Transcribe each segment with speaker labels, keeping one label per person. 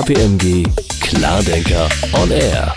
Speaker 1: KPMG Klardenker on Air.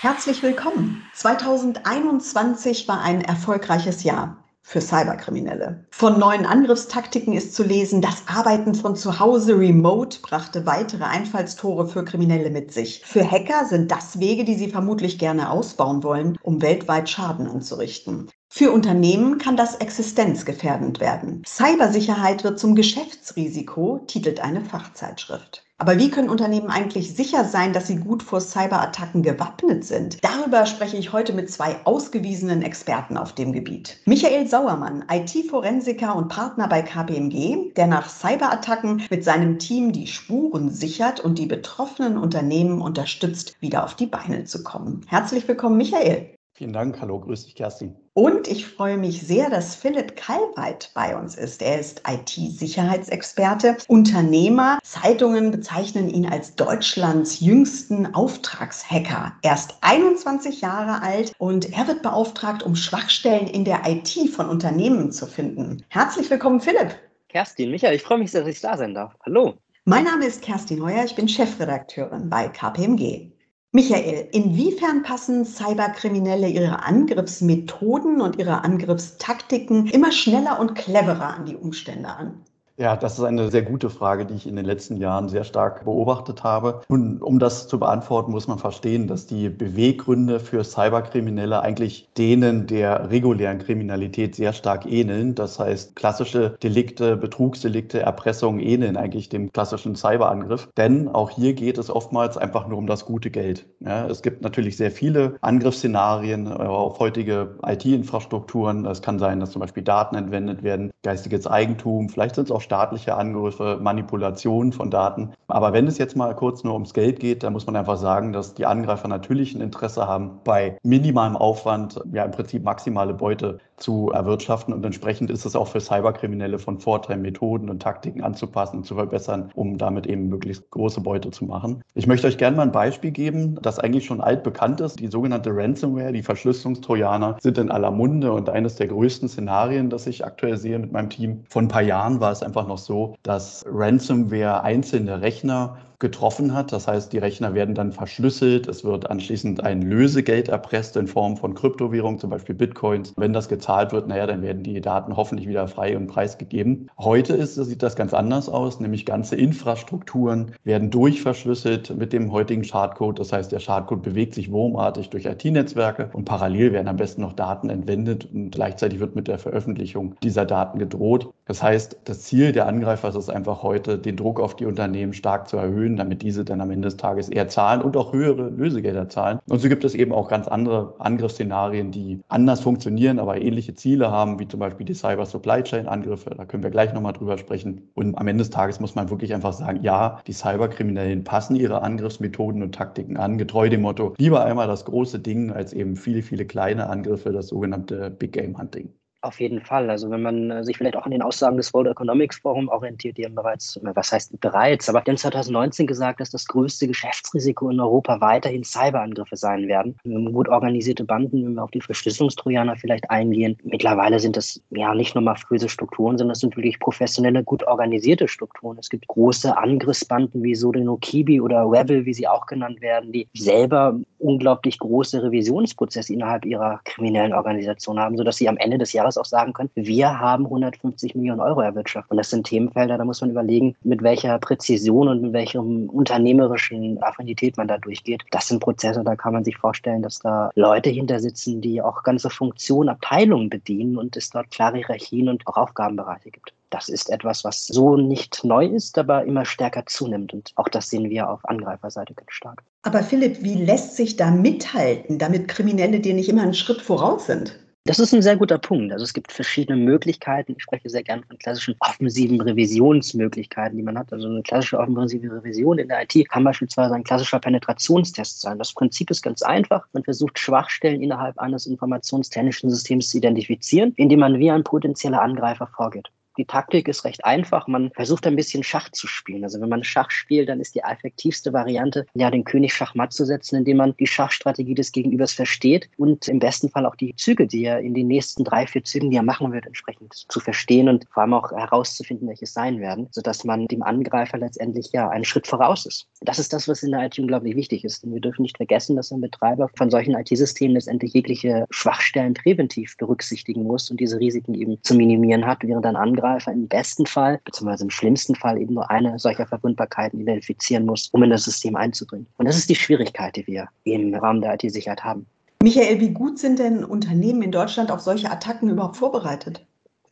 Speaker 2: Herzlich willkommen. 2021 war ein erfolgreiches Jahr für Cyberkriminelle. Von neuen Angriffstaktiken ist zu lesen, das Arbeiten von zu Hause remote brachte weitere Einfallstore für Kriminelle mit sich. Für Hacker sind das Wege, die sie vermutlich gerne ausbauen wollen, um weltweit Schaden anzurichten. Für Unternehmen kann das existenzgefährdend werden. Cybersicherheit wird zum Geschäftsrisiko, titelt eine Fachzeitschrift. Aber wie können Unternehmen eigentlich sicher sein, dass sie gut vor Cyberattacken gewappnet sind? Darüber spreche ich heute mit zwei ausgewiesenen Experten auf dem Gebiet. Michael Sauermann, IT-Forensiker und Partner bei KPMG, der nach Cyberattacken mit seinem Team die Spuren sichert und die betroffenen Unternehmen unterstützt, wieder auf die Beine zu kommen. Herzlich willkommen, Michael.
Speaker 3: Vielen Dank. Hallo, grüß dich, Kerstin.
Speaker 2: Und ich freue mich sehr, dass Philipp Kalweit bei uns ist. Er ist IT-Sicherheitsexperte, Unternehmer. Zeitungen bezeichnen ihn als Deutschlands jüngsten Auftragshacker. Erst 21 Jahre alt und er wird beauftragt, um Schwachstellen in der IT von Unternehmen zu finden. Herzlich willkommen, Philipp.
Speaker 4: Kerstin, Michael, ich freue mich sehr, dass ich da sein darf. Hallo.
Speaker 2: Mein Name ist Kerstin Heuer, ich bin Chefredakteurin bei KPMG. Michael, inwiefern passen Cyberkriminelle ihre Angriffsmethoden und ihre Angriffstaktiken immer schneller und cleverer an die Umstände an?
Speaker 3: Ja, das ist eine sehr gute Frage, die ich in den letzten Jahren sehr stark beobachtet habe. Und um das zu beantworten, muss man verstehen, dass die Beweggründe für Cyberkriminelle eigentlich denen der regulären Kriminalität sehr stark ähneln. Das heißt, klassische Delikte, Betrugsdelikte, Erpressung ähneln eigentlich dem klassischen Cyberangriff. Denn auch hier geht es oftmals einfach nur um das gute Geld. Ja, es gibt natürlich sehr viele Angriffsszenarien auf heutige IT-Infrastrukturen. Es kann sein, dass zum Beispiel Daten entwendet werden, geistiges Eigentum, vielleicht sind es auch staatliche Angriffe, Manipulation von Daten. Aber wenn es jetzt mal kurz nur ums Geld geht, dann muss man einfach sagen, dass die Angreifer natürlich ein Interesse haben, bei minimalem Aufwand ja im Prinzip maximale Beute zu erwirtschaften. Und entsprechend ist es auch für Cyberkriminelle von Vorteil, Methoden und Taktiken anzupassen und zu verbessern, um damit eben möglichst große Beute zu machen. Ich möchte euch gerne mal ein Beispiel geben, das eigentlich schon altbekannt ist. Die sogenannte Ransomware, die Verschlüsselungstrojaner, sind in aller Munde und eines der größten Szenarien, das ich aktuell sehe mit meinem Team. Vor ein paar Jahren war es einfach noch so, dass Ransomware einzelne Rechner getroffen hat. Das heißt, die Rechner werden dann verschlüsselt. Es wird anschließend ein Lösegeld erpresst in Form von Kryptowährungen, zum Beispiel Bitcoins. Wenn das gezahlt wird, naja, dann werden die Daten hoffentlich wieder frei und preisgegeben. Heute ist, sieht das ganz anders aus, nämlich ganze Infrastrukturen werden durchverschlüsselt mit dem heutigen Schadcode. Das heißt, der Schadcode bewegt sich wurmartig durch IT-Netzwerke und parallel werden am besten noch Daten entwendet und gleichzeitig wird mit der Veröffentlichung dieser Daten gedroht. Das heißt, das Ziel der Angreifer ist es einfach heute, den Druck auf die Unternehmen stark zu erhöhen erhöhen, damit diese dann am Ende des Tages eher zahlen und auch höhere Lösegelder zahlen. Und so gibt es eben auch ganz andere Angriffsszenarien, die anders funktionieren, aber ähnliche Ziele haben, wie zum Beispiel die Cyber Supply Chain Angriffe. Da können wir gleich nochmal drüber sprechen. Und am Ende des Tages muss man wirklich einfach sagen, ja, die Cyberkriminellen passen ihre Angriffsmethoden und Taktiken an, getreu dem Motto, lieber einmal das große Ding als eben viele, viele kleine Angriffe, das sogenannte Big Game Hunting.
Speaker 4: Auf jeden Fall. Also wenn man äh, sich vielleicht auch an den Aussagen des World Economics Forum orientiert, die haben bereits, was heißt bereits, aber haben 2019 gesagt, dass das größte Geschäftsrisiko in Europa weiterhin Cyberangriffe sein werden. Gut organisierte Banden, wenn wir auf die Verschlüsselungstrojaner vielleicht eingehen. Mittlerweile sind das ja nicht nur mafiöse Strukturen, sondern das sind wirklich professionelle, gut organisierte Strukturen. Es gibt große Angriffsbanden wie Sodino Kibi oder Rebel, wie sie auch genannt werden, die selber unglaublich große Revisionsprozesse innerhalb ihrer kriminellen Organisation haben, sodass sie am Ende des Jahres auch sagen können, wir haben 150 Millionen Euro erwirtschaftet. Und das sind Themenfelder, da muss man überlegen, mit welcher Präzision und mit welchem unternehmerischen Affinität man da durchgeht. Das sind Prozesse, da kann man sich vorstellen, dass da Leute hinter sitzen, die auch ganze Funktionen, Abteilungen bedienen und es dort klare Hierarchien und auch Aufgabenbereiche gibt. Das ist etwas, was so nicht neu ist, aber immer stärker zunimmt. Und auch das sehen wir auf Angreiferseite ganz stark.
Speaker 2: Aber Philipp, wie lässt sich da mithalten, damit Kriminelle dir nicht immer einen Schritt voraus sind?
Speaker 4: Das ist ein sehr guter Punkt. Also es gibt verschiedene Möglichkeiten. Ich spreche sehr gerne von klassischen offensiven Revisionsmöglichkeiten, die man hat. Also eine klassische offensive Revision in der IT kann beispielsweise ein klassischer Penetrationstest sein. Das Prinzip ist ganz einfach. Man versucht Schwachstellen innerhalb eines informationstechnischen Systems zu identifizieren, indem man wie ein potenzieller Angreifer vorgeht. Die Taktik ist recht einfach. Man versucht ein bisschen Schach zu spielen. Also wenn man Schach spielt, dann ist die effektivste Variante, ja, den König Schachmatt zu setzen, indem man die Schachstrategie des Gegenübers versteht und im besten Fall auch die Züge, die er in den nächsten drei, vier Zügen, die er machen wird, entsprechend zu verstehen und vor allem auch herauszufinden, welche es sein werden, sodass man dem Angreifer letztendlich ja einen Schritt voraus ist. Das ist das, was in der IT unglaublich wichtig ist. Denn wir dürfen nicht vergessen, dass ein Betreiber von solchen IT-Systemen letztendlich jegliche Schwachstellen präventiv berücksichtigen muss und diese Risiken eben zu minimieren hat, während ein Angreifer im besten Fall, beziehungsweise im schlimmsten Fall eben nur eine solcher Verwundbarkeiten identifizieren muss, um in das System einzudringen. Und das ist die Schwierigkeit, die wir im Rahmen der IT-Sicherheit haben.
Speaker 2: Michael, wie gut sind denn Unternehmen in Deutschland auf solche Attacken überhaupt vorbereitet?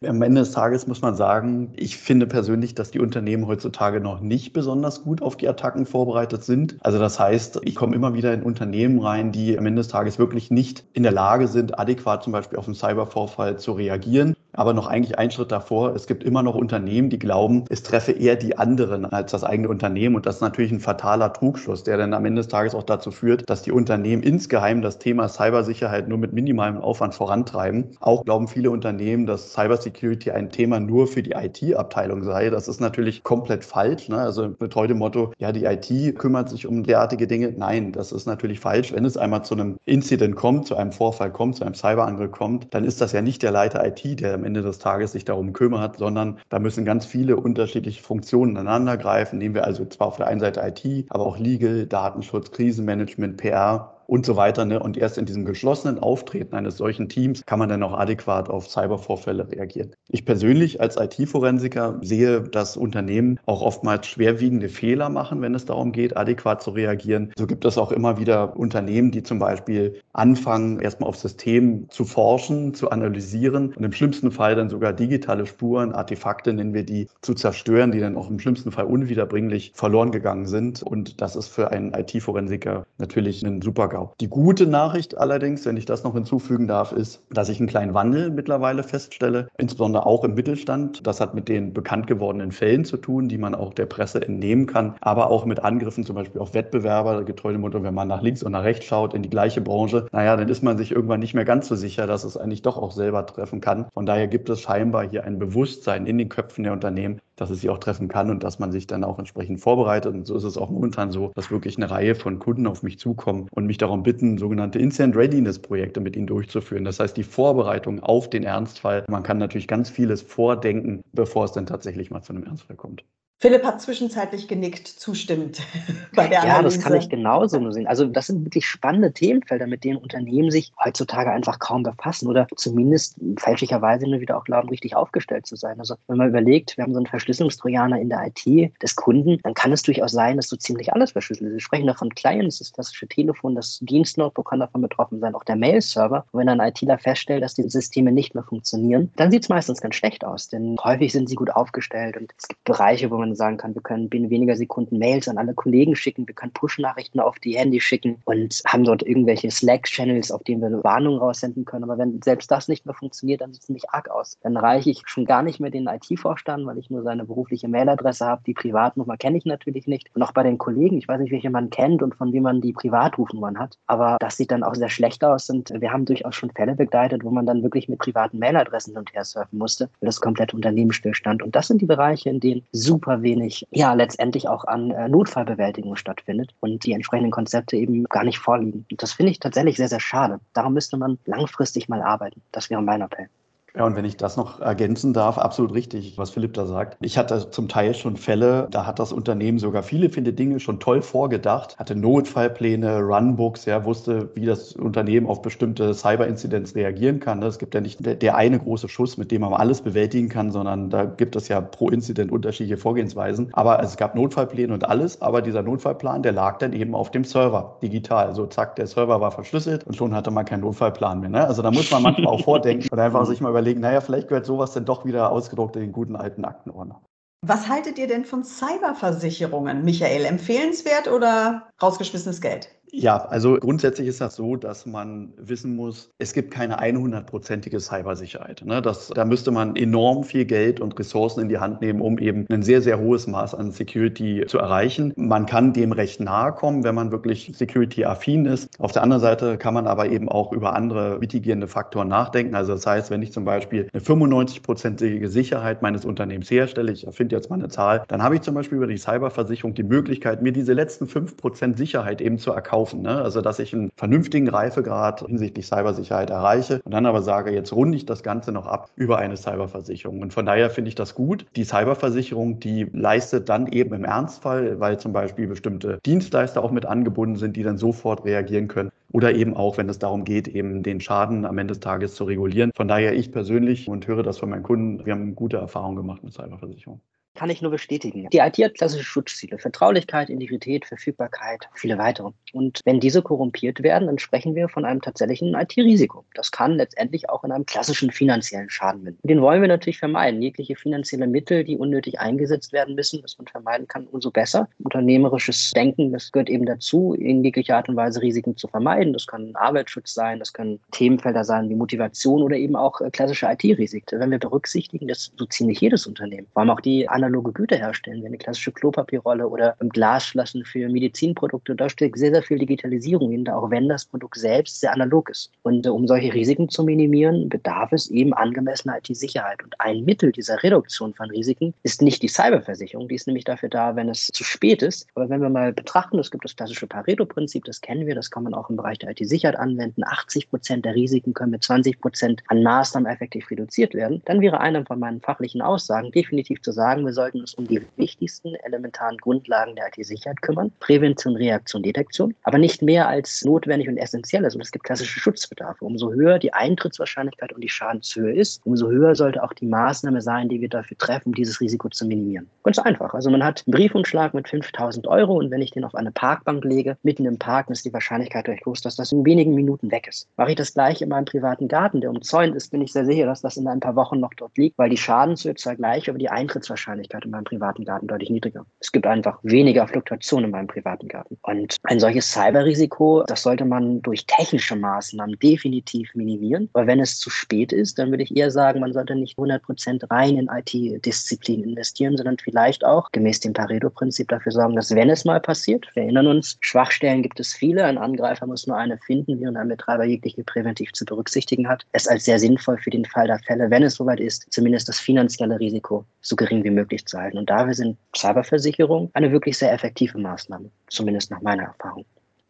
Speaker 3: Am Ende des Tages muss man sagen, ich finde persönlich, dass die Unternehmen heutzutage noch nicht besonders gut auf die Attacken vorbereitet sind. Also das heißt, ich komme immer wieder in Unternehmen rein, die am Ende des Tages wirklich nicht in der Lage sind, adäquat zum Beispiel auf einen Cybervorfall zu reagieren. Aber noch eigentlich einen Schritt davor, es gibt immer noch Unternehmen, die glauben, es treffe eher die anderen als das eigene Unternehmen. Und das ist natürlich ein fataler Trugschluss, der dann am Ende des Tages auch dazu führt, dass die Unternehmen insgeheim das Thema Cybersicherheit nur mit minimalem Aufwand vorantreiben. Auch glauben viele Unternehmen, dass Cybersecurity ein Thema nur für die IT-Abteilung sei. Das ist natürlich komplett falsch. Ne? Also mit heute Motto, ja, die IT kümmert sich um derartige Dinge. Nein, das ist natürlich falsch. Wenn es einmal zu einem Incident kommt, zu einem Vorfall kommt, zu einem Cyberangriff kommt, dann ist das ja nicht der Leiter IT, der am Ende des Tages sich darum kümmert, sondern da müssen ganz viele unterschiedliche Funktionen ineinander greifen. Nehmen wir also zwar auf der einen Seite IT, aber auch Legal, Datenschutz, Krisenmanagement, PR und so weiter. Ne? Und erst in diesem geschlossenen Auftreten eines solchen Teams kann man dann auch adäquat auf Cybervorfälle reagieren. Ich persönlich als IT-Forensiker sehe, dass Unternehmen auch oftmals schwerwiegende Fehler machen, wenn es darum geht, adäquat zu reagieren. So gibt es auch immer wieder Unternehmen, die zum Beispiel anfangen, erstmal auf System zu forschen, zu analysieren und im schlimmsten Fall dann sogar digitale Spuren, Artefakte nennen wir die, zu zerstören, die dann auch im schlimmsten Fall unwiederbringlich verloren gegangen sind. Und das ist für einen IT-Forensiker natürlich ein super GAU. Die gute Nachricht allerdings, wenn ich das noch hinzufügen darf, ist, dass ich einen kleinen Wandel mittlerweile feststelle, insbesondere auch im Mittelstand. Das hat mit den bekannt gewordenen Fällen zu tun, die man auch der Presse entnehmen kann, aber auch mit Angriffen zum Beispiel auf Wettbewerber, getreu dem Motto, wenn man nach links und nach rechts schaut in die gleiche Branche, naja, dann ist man sich irgendwann nicht mehr ganz so sicher, dass es eigentlich doch auch selber treffen kann. Von daher gibt es scheinbar hier ein Bewusstsein in den Köpfen der Unternehmen, dass es sie auch treffen kann und dass man sich dann auch entsprechend vorbereitet. Und so ist es auch momentan so, dass wirklich eine Reihe von Kunden auf mich zukommen und mich darum bitten, sogenannte Instant Readiness Projekte mit ihnen durchzuführen. Das heißt, die Vorbereitung auf den Ernstfall. Man kann natürlich ganz vieles vordenken, bevor es dann tatsächlich mal zu einem Ernstfall kommt.
Speaker 2: Philipp hat zwischenzeitlich genickt, zustimmt bei der
Speaker 4: Ja, das kann ich genauso nur sehen. Also das sind wirklich spannende Themenfelder, mit denen Unternehmen sich heutzutage einfach kaum befassen oder zumindest fälschlicherweise nur wieder auch glauben, richtig aufgestellt zu sein. Also wenn man überlegt, wir haben so einen Verschlüsselungstrojaner in der IT des Kunden, dann kann es durchaus sein, dass so ziemlich alles verschlüsselt ist. Wir sprechen da von Clients, das klassische Telefon, das Dienstnotebook kann davon betroffen sein, auch der Mail-Server. Und wenn ein ITler feststellt, dass die Systeme nicht mehr funktionieren, dann sieht es meistens ganz schlecht aus, denn häufig sind sie gut aufgestellt und es gibt Bereiche, wo man sagen kann, wir können binnen weniger Sekunden Mails an alle Kollegen schicken, wir können Push-Nachrichten auf die Handy schicken und haben dort irgendwelche Slack-Channels, auf denen wir eine Warnung raussenden können. Aber wenn selbst das nicht mehr funktioniert, dann sieht es ziemlich arg aus. Dann reiche ich schon gar nicht mehr den IT-Vorstand, weil ich nur seine berufliche Mailadresse habe. Die Privatnummer kenne ich natürlich nicht. Und auch bei den Kollegen, ich weiß nicht, welche man kennt und von wem man die Privatrufnummern hat. Aber das sieht dann auch sehr schlecht aus und wir haben durchaus schon Fälle begleitet, wo man dann wirklich mit privaten Mailadressen hin und her surfen musste, weil das komplett Unternehmen stillstand. Und das sind die Bereiche, in denen super wenig, ja, letztendlich auch an äh, Notfallbewältigung stattfindet und die entsprechenden Konzepte eben gar nicht vorliegen. Und das finde ich tatsächlich sehr, sehr schade. Darum müsste man langfristig mal arbeiten. Das wäre mein Appell.
Speaker 3: Ja, und wenn ich das noch ergänzen darf, absolut richtig, was Philipp da sagt. Ich hatte zum Teil schon Fälle, da hat das Unternehmen sogar viele, viele Dinge schon toll vorgedacht, hatte Notfallpläne, Runbooks, ja, wusste, wie das Unternehmen auf bestimmte Cyber-Inzidenz reagieren kann. Es gibt ja nicht der, der, eine große Schuss, mit dem man alles bewältigen kann, sondern da gibt es ja pro Incident unterschiedliche Vorgehensweisen. Aber es gab Notfallpläne und alles, aber dieser Notfallplan, der lag dann eben auf dem Server, digital. So zack, der Server war verschlüsselt und schon hatte man keinen Notfallplan mehr. Ne? Also da muss man manchmal auch vordenken und einfach sich mal überlegen, überlegen, naja, vielleicht gehört sowas dann doch wieder ausgedruckt in den guten alten Aktenordner.
Speaker 2: Was haltet ihr denn von Cyberversicherungen, Michael? Empfehlenswert oder rausgeschmissenes Geld?
Speaker 3: Ja, also grundsätzlich ist das so, dass man wissen muss, es gibt keine 100-prozentige Cybersicherheit. Ne? Das, da müsste man enorm viel Geld und Ressourcen in die Hand nehmen, um eben ein sehr, sehr hohes Maß an Security zu erreichen. Man kann dem recht nahe kommen, wenn man wirklich security-affin ist. Auf der anderen Seite kann man aber eben auch über andere mitigierende Faktoren nachdenken. Also das heißt, wenn ich zum Beispiel eine 95-prozentige Sicherheit meines Unternehmens herstelle, ich erfinde jetzt mal eine Zahl, dann habe ich zum Beispiel über die Cyberversicherung die Möglichkeit, mir diese letzten 5% Sicherheit eben zu erkaufen kaufen. Ne? Also dass ich einen vernünftigen Reifegrad hinsichtlich Cybersicherheit erreiche und dann aber sage, jetzt runde ich das Ganze noch ab über eine Cyberversicherung. Und von daher finde ich das gut. Die Cyberversicherung, die leistet dann eben im Ernstfall, weil zum Beispiel bestimmte Dienstleister auch mit angebunden sind, die dann sofort reagieren können. Oder eben auch, wenn es darum geht, eben den Schaden am Ende des Tages zu regulieren. Von daher ich persönlich und höre das von meinen Kunden, wir haben gute Erfahrungen gemacht mit Cyberversicherung.
Speaker 4: Kann ich nur bestätigen. Die IT hat klassische Schutzziele. Vertraulichkeit, Integrität, Verfügbarkeit, viele weitere. Und wenn diese korrumpiert werden, dann sprechen wir von einem tatsächlichen IT-Risiko. Das kann letztendlich auch in einem klassischen finanziellen Schaden münden. Den wollen wir natürlich vermeiden. Jegliche finanzielle Mittel, die unnötig eingesetzt werden müssen, was man vermeiden kann, umso besser. Unternehmerisches Denken, das gehört eben dazu, in jeglicher Art und Weise Risiken zu vermeiden. Das kann Arbeitsschutz sein, das können Themenfelder sein wie Motivation oder eben auch äh, klassische IT-Risiken. Wenn wir berücksichtigen, das so ziemlich jedes Unternehmen, vor allem auch die analoge Güter herstellen, wie eine klassische Klopapierrolle oder Glasflaschen für Medizinprodukte. Da steckt sehr, sehr viel Digitalisierung hinter, auch wenn das Produkt selbst sehr analog ist. Und äh, um solche Risiken zu minimieren, bedarf es eben angemessener IT-Sicherheit. Und ein Mittel dieser Reduktion von Risiken ist nicht die Cyberversicherung. Die ist nämlich dafür da, wenn es zu spät ist. Aber wenn wir mal betrachten, es gibt das klassische Pareto-Prinzip, das kennen wir, das kann man auch im Bereich der IT-Sicherheit anwenden. 80 Prozent der Risiken können mit 20 Prozent an Maßnahmen effektiv reduziert werden. Dann wäre einer von meinen fachlichen Aussagen definitiv zu sagen, wir sollten uns um die wichtigsten elementaren Grundlagen der IT-Sicherheit kümmern. Prävention, Reaktion, Detektion. Aber nicht mehr als notwendig und essentiell ist. Und es gibt klassische Schutzbedarfe. Umso höher die Eintrittswahrscheinlichkeit und die Schadenshöhe ist, umso höher sollte auch die Maßnahme sein, die wir dafür treffen, um dieses Risiko zu minimieren. Ganz einfach. Also man hat einen Briefumschlag mit 5000 Euro und wenn ich den auf eine Parkbank lege, mitten im Park, ist die Wahrscheinlichkeit recht groß, dass das in wenigen Minuten weg ist. Mache ich das gleich in meinem privaten Garten, der umzäunt ist, bin ich sehr sicher, dass das in ein paar Wochen noch dort liegt, weil die Schadenshöhe zwar gleich, aber die Eintrittswahrscheinlichkeit Wahrscheinlichkeit in meinem privaten Garten deutlich niedriger. Es gibt einfach weniger Fluktuation in meinem privaten Garten. Und ein solches Cyberrisiko, das sollte man durch technische Maßnahmen definitiv minimieren. Weil wenn es zu spät ist, dann würde ich eher sagen, man sollte nicht 100 Prozent rein in IT-Disziplin investieren, sondern vielleicht auch gemäß dem Pareto-Prinzip dafür sorgen, dass wenn es mal passiert, wir erinnern uns, Schwachstellen gibt es viele, ein Angreifer muss nur eine finden, wie ein Betreiber jegliche präventiv zu berücksichtigen hat, es als sehr sinnvoll für den Fall der Fälle, wenn es soweit ist, zumindest das finanzielle Risiko so gering wie möglich möglich zu halten. Und dafür sind Cyberversicherungen eine wirklich sehr effektive Maßnahme, zumindest nach meiner Erfahrung.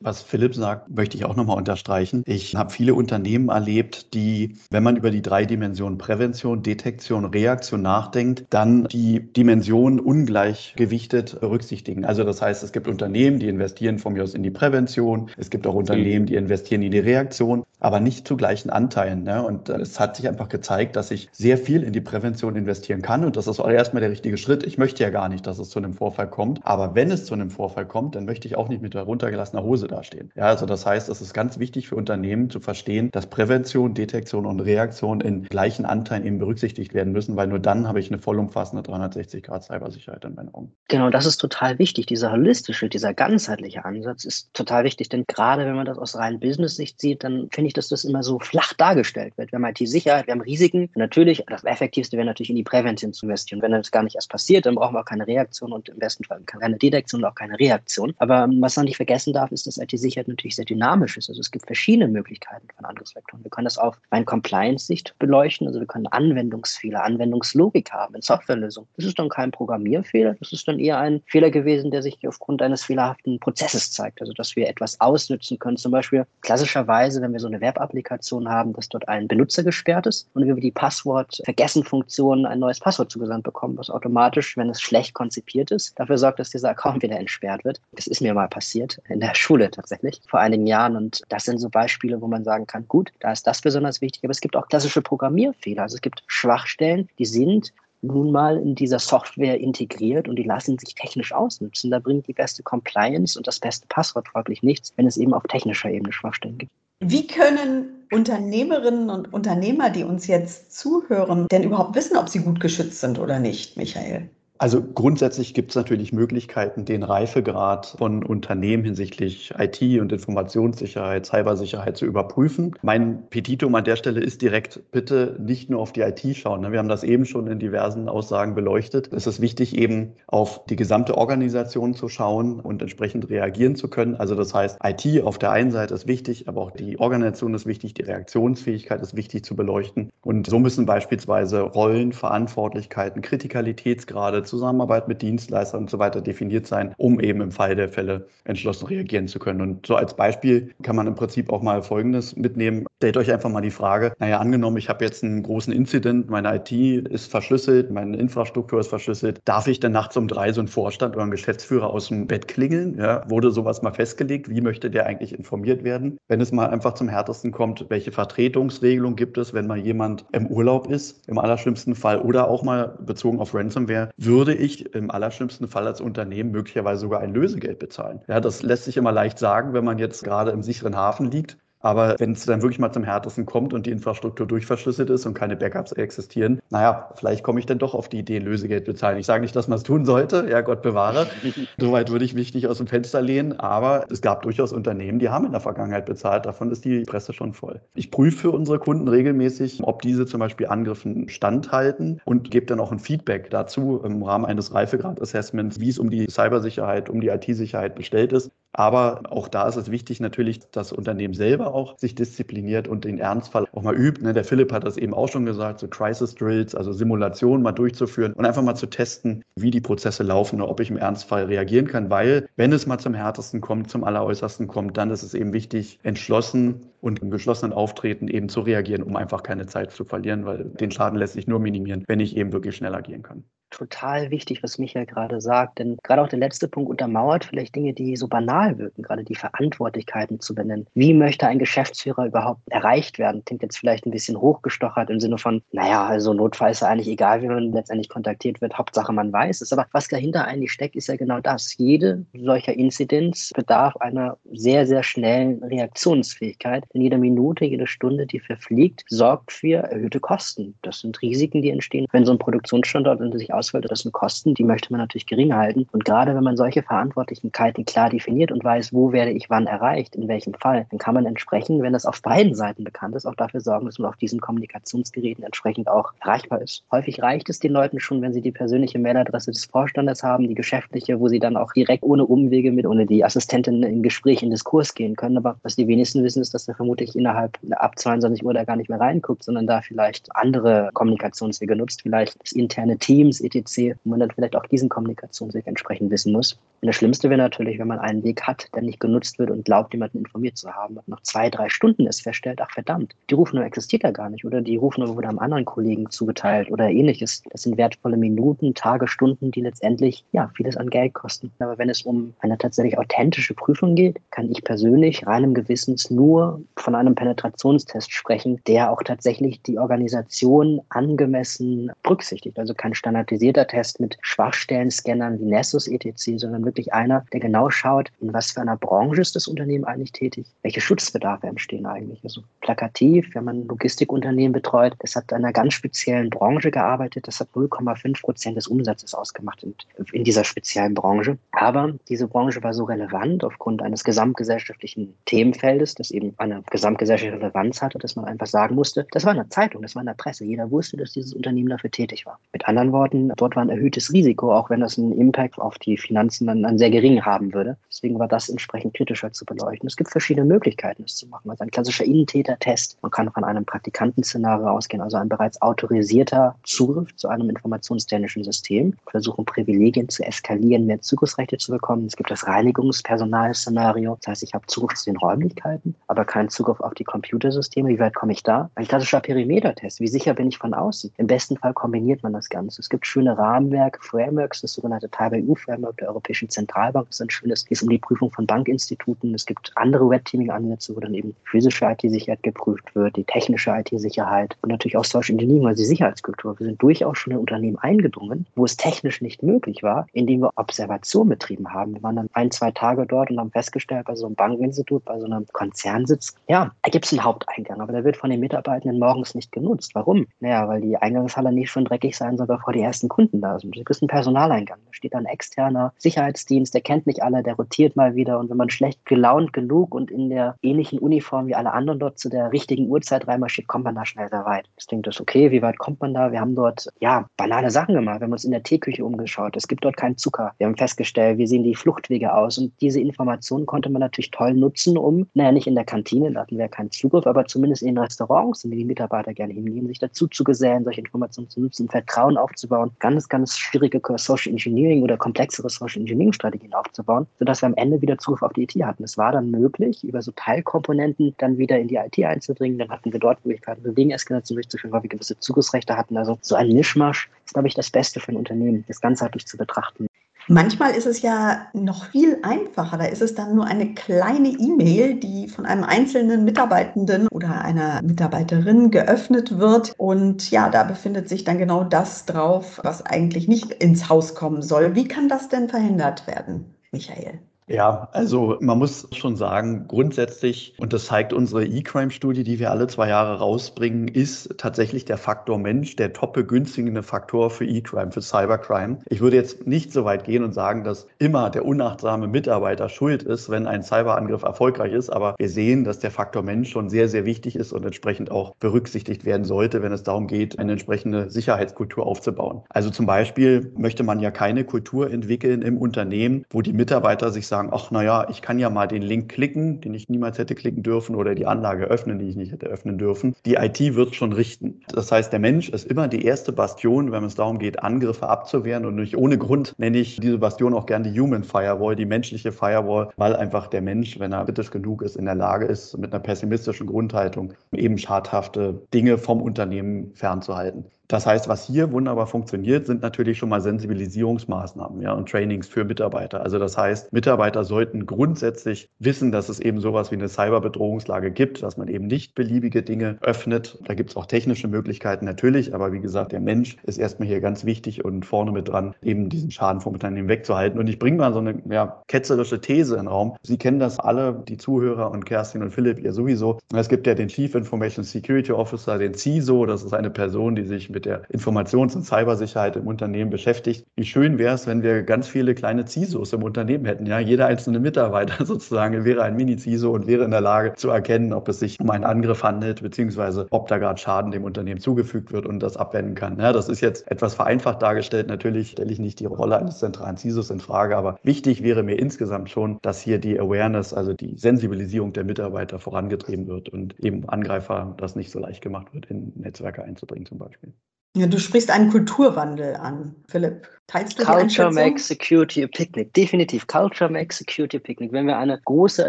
Speaker 3: Was Philipp sagt, möchte ich auch nochmal unterstreichen. Ich habe viele Unternehmen erlebt, die, wenn man über die drei Dimensionen Prävention, Detektion, Reaktion nachdenkt, dann die Dimensionen ungleich gewichtet berücksichtigen. Also das heißt, es gibt Unternehmen, die investieren von mir aus in die Prävention. Es gibt auch Unternehmen, die investieren in die Reaktion, aber nicht zu gleichen Anteilen. Ne? Und es hat sich einfach gezeigt, dass ich sehr viel in die Prävention investieren kann. Und das ist erstmal der richtige Schritt. Ich möchte ja gar nicht, dass es zu einem Vorfall kommt. Aber wenn es zu einem Vorfall kommt, dann möchte ich auch nicht mit heruntergelassener Hose dastehen. Ja, also das heißt, es ist ganz wichtig für Unternehmen zu verstehen, dass Prävention, Detektion und Reaktion in gleichen Anteilen eben berücksichtigt werden müssen, weil nur dann habe ich eine vollumfassende 360 Grad Cybersicherheit in meinen Augen.
Speaker 4: Genau, das ist total wichtig. Dieser holistische, dieser ganzheitliche Ansatz ist total wichtig, denn gerade wenn man das aus rein Business-Sicht sieht, dann finde ich, dass das immer so flach dargestellt wird. Wir haben IT-Sicherheit, wir haben Risiken. Natürlich, das Effektivste wäre natürlich in die Prävention zu investieren. Wenn das gar nicht erst passiert, dann brauchen wir auch keine Reaktion und im besten Fall keine Detektion und auch keine Reaktion. Aber was man nicht vergessen darf, ist, dass IT-Sicherheit natürlich sehr dynamisch ist. Also es gibt verschiedene Möglichkeiten von Angriffsvektoren. Wir können das auf rein Compliance-Sicht beleuchten. Also wir können Anwendungsfehler, Anwendungslogik haben in Softwarelösungen. Das ist dann kein Programmierfehler. Das ist dann eher ein Fehler gewesen, der sich aufgrund eines fehlerhaften Prozesses zeigt. Also dass wir etwas ausnützen können. Zum Beispiel klassischerweise, wenn wir so eine Web-Applikation haben, dass dort ein Benutzer gesperrt ist und über die Passwort-Vergessen-Funktion ein neues Passwort zugesandt bekommen, was automatisch, wenn es schlecht konzipiert ist, dafür sorgt, dass dieser Account wieder entsperrt wird. Das ist mir mal passiert in der Schule tatsächlich vor einigen Jahren. Und das sind so Beispiele, wo man sagen kann, gut, da ist das besonders wichtig. Aber es gibt auch klassische Programmierfehler. Also es gibt Schwachstellen, die sind nun mal in dieser Software integriert und die lassen sich technisch ausnutzen. Da bringt die beste Compliance und das beste Passwort folglich nichts, wenn es eben auf technischer Ebene Schwachstellen gibt.
Speaker 2: Wie können Unternehmerinnen und Unternehmer, die uns jetzt zuhören, denn überhaupt wissen, ob sie gut geschützt sind oder nicht, Michael?
Speaker 3: Also grundsätzlich gibt es natürlich Möglichkeiten, den Reifegrad von Unternehmen hinsichtlich IT und Informationssicherheit, Cybersicherheit zu überprüfen. Mein Petitum an der Stelle ist direkt, bitte nicht nur auf die IT schauen. Ne? Wir haben das eben schon in diversen Aussagen beleuchtet. Es ist wichtig, eben auf die gesamte Organisation zu schauen und entsprechend reagieren zu können. Also das heißt, IT auf der einen Seite ist wichtig, aber auch die Organisation ist wichtig, die Reaktionsfähigkeit ist wichtig zu beleuchten. Und so müssen beispielsweise Rollen, Verantwortlichkeiten, Kritikalitätsgrade Zusammenarbeit mit Dienstleistern und so weiter definiert sein, um eben im Fall der Fälle entschlossen reagieren zu können. Und so als Beispiel kann man im Prinzip auch mal Folgendes mitnehmen. Stellt euch einfach mal die Frage, naja, angenommen, ich habe jetzt einen großen Incident, meine IT ist verschlüsselt, meine Infrastruktur ist verschlüsselt. Darf ich denn nachts um drei so einen Vorstand oder einen Geschäftsführer aus dem Bett klingeln? Ja, wurde sowas mal festgelegt? Wie möchte der eigentlich informiert werden? Wenn es mal einfach zum härtesten kommt, welche Vertretungsregelung gibt es, wenn mal jemand im Urlaub ist, im allerschlimmsten Fall, oder auch mal bezogen auf Ransomware, würde ich im allerschlimmsten Fall als Unternehmen möglicherweise sogar ein Lösegeld bezahlen. Ja, das lässt sich immer leicht sagen, wenn man jetzt gerade im sicheren Hafen liegt. Aber wenn es dann wirklich mal zum Härtesten kommt und die Infrastruktur durchverschlüsselt ist und keine Backups existieren, naja, vielleicht komme ich dann doch auf die Idee, Lösegeld bezahlen. Ich sage nicht, dass man es tun sollte, ja Gott bewahre. Soweit würde ich mich nicht aus dem Fenster lehnen, aber es gab durchaus Unternehmen, die haben in der Vergangenheit bezahlt. Davon ist die Presse schon voll. Ich prüfe für unsere Kunden regelmäßig, ob diese zum Beispiel Angriffen standhalten und gebe dann auch ein Feedback dazu im Rahmen eines Reifegrad-Assessments, wie es um die Cybersicherheit, um die IT-Sicherheit bestellt ist. Aber auch da ist es wichtig natürlich, dass Unternehmen selber auch sich diszipliniert und den Ernstfall auch mal übt. Ne? Der Philipp hat das eben auch schon gesagt, so Crisis Drills, also Simulationen mal durchzuführen und einfach mal zu testen, wie die Prozesse laufen und ob ich im Ernstfall reagieren kann. Weil wenn es mal zum härtesten kommt, zum alleräußersten kommt, dann ist es eben wichtig, entschlossen und im geschlossenen Auftreten eben zu reagieren, um einfach keine Zeit zu verlieren, weil den Schaden lässt sich nur minimieren, wenn ich eben wirklich schnell agieren kann
Speaker 4: total wichtig, was Michael gerade sagt. Denn gerade auch der letzte Punkt untermauert vielleicht Dinge, die so banal wirken, gerade die Verantwortlichkeiten zu benennen. Wie möchte ein Geschäftsführer überhaupt erreicht werden? Klingt jetzt vielleicht ein bisschen hochgestochert im Sinne von, naja, also Notfall ist ja eigentlich egal, wie man letztendlich kontaktiert wird. Hauptsache, man weiß es. Aber was dahinter eigentlich steckt, ist ja genau das. Jede solcher Inzidenz bedarf einer sehr, sehr schnellen Reaktionsfähigkeit. Denn jede Minute, jede Stunde, die verfliegt, sorgt für erhöhte Kosten. Das sind Risiken, die entstehen, wenn so ein Produktionsstandort sich aus ausfällt, das sind Kosten, die möchte man natürlich gering halten. Und gerade wenn man solche Verantwortlichkeiten klar definiert und weiß, wo werde ich wann erreicht, in welchem Fall, dann kann man entsprechend, wenn das auf beiden Seiten bekannt ist, auch dafür sorgen, dass man auf diesen Kommunikationsgeräten entsprechend auch erreichbar ist. Häufig reicht es den Leuten schon, wenn sie die persönliche Mailadresse des Vorstandes haben, die geschäftliche, wo sie dann auch direkt ohne Umwege mit, ohne die Assistentin in Gespräch, in Diskurs gehen können. Aber was die wenigsten wissen, ist, dass er vermutlich innerhalb ab 22 Uhr da gar nicht mehr reinguckt, sondern da vielleicht andere Kommunikationswege nutzt, vielleicht das interne Teams, etc., wo man dann vielleicht auch diesen Kommunikationsweg entsprechend wissen muss. Und das Schlimmste wäre natürlich, wenn man einen Weg hat, der nicht genutzt wird und glaubt, jemanden informiert zu haben. Und nach zwei, drei Stunden ist feststellt, ach verdammt, die Rufnummer existiert ja gar nicht oder die Rufnummer wurde einem anderen Kollegen zugeteilt oder ähnliches. Das sind wertvolle Minuten, Tage, Stunden, die letztendlich ja vieles an Geld kosten. Aber wenn es um eine tatsächlich authentische Prüfung geht, kann ich persönlich reinem Gewissens nur von einem Penetrationstest sprechen, der auch tatsächlich die Organisation angemessen berücksichtigt. Also kein standardisierter standardisierter Test mit Schwachstellen-Scannern wie Nessus etc., sondern wirklich einer, der genau schaut, in was für einer Branche ist das Unternehmen eigentlich tätig, welche Schutzbedarfe entstehen eigentlich. Also plakativ, wenn man Logistikunternehmen betreut, das hat in einer ganz speziellen Branche gearbeitet, das hat 0,5 Prozent des Umsatzes ausgemacht in, in dieser speziellen Branche. Aber diese Branche war so relevant aufgrund eines gesamtgesellschaftlichen Themenfeldes, das eben eine gesamtgesellschaftliche Relevanz hatte, dass man einfach sagen musste, das war in der Zeitung, das war in der Presse. Jeder wusste, dass dieses Unternehmen dafür tätig war. Mit anderen Worten, dort war ein erhöhtes Risiko, auch wenn das einen Impact auf die Finanzen dann, dann sehr gering haben würde. Deswegen war das entsprechend kritischer zu beleuchten. Es gibt verschiedene Möglichkeiten, das zu machen. Also ein klassischer Innentäter-Test. Man kann von einem Praktikantenszenario ausgehen, also ein bereits autorisierter Zugriff zu einem informationstechnischen System, versuchen Privilegien zu eskalieren, mehr Zugriffsrechte zu bekommen. Es gibt das Reinigungspersonal-Szenario. Das heißt, ich habe Zugriff zu den Räumlichkeiten, aber keinen Zugriff auf die Computersysteme. Wie weit komme ich da? Ein klassischer Perimeter-Test. Wie sicher bin ich von außen? Im besten Fall kombiniert man das Ganze. Es gibt schöne Rahmenwerke, Frameworks, das sogenannte TAIBU-Framework der Europäischen Zentralbank. Ist ein schönes, geht um die Prüfung von Bankinstituten. Es gibt andere Red Teaming-Ansätze, wo dann eben physische IT-Sicherheit geprüft wird, die technische IT-Sicherheit und natürlich auch Social Engineering, also die Sicherheitskultur. Wir sind durchaus schon in Unternehmen eingedrungen, wo es technisch nicht möglich war, indem wir Observation betrieben haben. Wir waren dann ein, zwei Tage dort und haben festgestellt, bei so einem Bankinstitut, bei so einem Konzernsitz. Ja, da gibt es einen Haupteingang, aber der wird von den Mitarbeitenden morgens nicht genutzt. Warum? Naja, weil die Eingangshalle nicht schon dreckig sein soll, bevor die ersten Kunden da sind. Du kriegst einen Personaleingang. Da steht ein externer Sicherheitsdienst, der kennt nicht alle, der rotiert mal wieder. Und wenn man schlecht gelaunt genug und in der ähnlichen Uniform wie alle anderen dort zu der richtigen Uhrzeit reinmarschiert, kommt man da schnell sehr weit. Deswegen ist okay, wie weit kommt man da? Wir haben dort, ja, banale Sachen gemacht. Wir haben uns in der Teeküche umgeschaut. Es gibt dort keinen Zucker. Wir haben festgestellt, wie sehen die Fluchtwege aus. Und diese Informationen konnte man natürlich toll nutzen, um, naja, nicht in der Kantine, da hatten wir keinen Zugriff, aber zumindest in Restaurants, in die die Mitarbeiter gerne hingehen, sich dazu zu gesellen, solche Informationen zu nutzen, Vertrauen aufzubauen, ganz, ganz schwierige Social Engineering oder komplexere Social Engineering Strategien aufzubauen, sodass wir am Ende wieder Zugriff auf die IT hatten. Es war dann möglich, über so Teilkomponenten dann wieder in die IT einzudringen. Dann hatten wir dort Möglichkeiten, Bewegungseskalation durchzuführen, weil wir gewisse Zugriffsrechte hatten. Also so ein Mischmasch ist, glaube ich, das Beste für ein Unternehmen, das ganzheitlich zu betrachten.
Speaker 2: Manchmal ist es ja noch viel einfacher. Da ist es dann nur eine kleine E-Mail, die von einem einzelnen Mitarbeitenden oder einer Mitarbeiterin geöffnet wird. Und ja, da befindet sich dann genau das drauf, was eigentlich nicht ins Haus kommen soll. Wie kann das denn verhindert werden, Michael?
Speaker 3: Ja, also man muss schon sagen, grundsätzlich, und das zeigt unsere E-Crime-Studie, die wir alle zwei Jahre rausbringen, ist tatsächlich der Faktor Mensch der top begünstigende Faktor für E-Crime, für Cybercrime. Ich würde jetzt nicht so weit gehen und sagen, dass immer der unachtsame Mitarbeiter schuld ist, wenn ein Cyberangriff erfolgreich ist, aber wir sehen, dass der Faktor Mensch schon sehr, sehr wichtig ist und entsprechend auch berücksichtigt werden sollte, wenn es darum geht, eine entsprechende Sicherheitskultur aufzubauen. Also zum Beispiel möchte man ja keine Kultur entwickeln im Unternehmen, wo die Mitarbeiter sich sagen, ach naja, ich kann ja mal den Link klicken, den ich niemals hätte klicken dürfen oder die Anlage öffnen, die ich nicht hätte öffnen dürfen. Die IT wird schon richten. Das heißt, der Mensch ist immer die erste Bastion, wenn es darum geht, Angriffe abzuwehren und nicht ohne Grund nenne ich diese Bastion auch gern die Human Firewall, die menschliche Firewall, weil einfach der Mensch, wenn er kritisch genug ist, in der Lage ist, mit einer pessimistischen Grundhaltung eben schadhafte Dinge vom Unternehmen fernzuhalten. Das heißt, was hier wunderbar funktioniert, sind natürlich schon mal Sensibilisierungsmaßnahmen ja, und Trainings für Mitarbeiter. Also das heißt, Mitarbeiter sollten grundsätzlich wissen, dass es eben sowas wie eine Cyberbedrohungslage gibt, dass man eben nicht beliebige Dinge öffnet. Da gibt es auch technische Möglichkeiten natürlich, aber wie gesagt, der Mensch ist erstmal hier ganz wichtig und vorne mit dran, eben diesen Schaden vom Unternehmen wegzuhalten. Und ich bringe mal so eine ja, ketzerische These in den Raum. Sie kennen das alle, die Zuhörer und Kerstin und Philipp, ihr sowieso. Es gibt ja den Chief Information Security Officer, den CISO, das ist eine Person, die sich mit mit der Informations- und Cybersicherheit im Unternehmen beschäftigt. Wie schön wäre es, wenn wir ganz viele kleine CISOs im Unternehmen hätten. Ja, jeder einzelne Mitarbeiter sozusagen wäre ein Mini-CISO und wäre in der Lage zu erkennen, ob es sich um einen Angriff handelt, beziehungsweise ob da gerade Schaden dem Unternehmen zugefügt wird und das abwenden kann. Ja, das ist jetzt etwas vereinfacht dargestellt. Natürlich stelle ich nicht die Rolle eines zentralen CISOs in Frage, aber wichtig wäre mir insgesamt schon, dass hier die Awareness, also die Sensibilisierung der Mitarbeiter vorangetrieben wird und eben Angreifer das nicht so leicht gemacht wird, in Netzwerke einzudringen zum Beispiel.
Speaker 2: Ja, du sprichst einen Kulturwandel an, Philipp.
Speaker 4: Teilst du Culture makes security a picnic. Definitiv. Culture makes security a picnic. Wenn wir eine große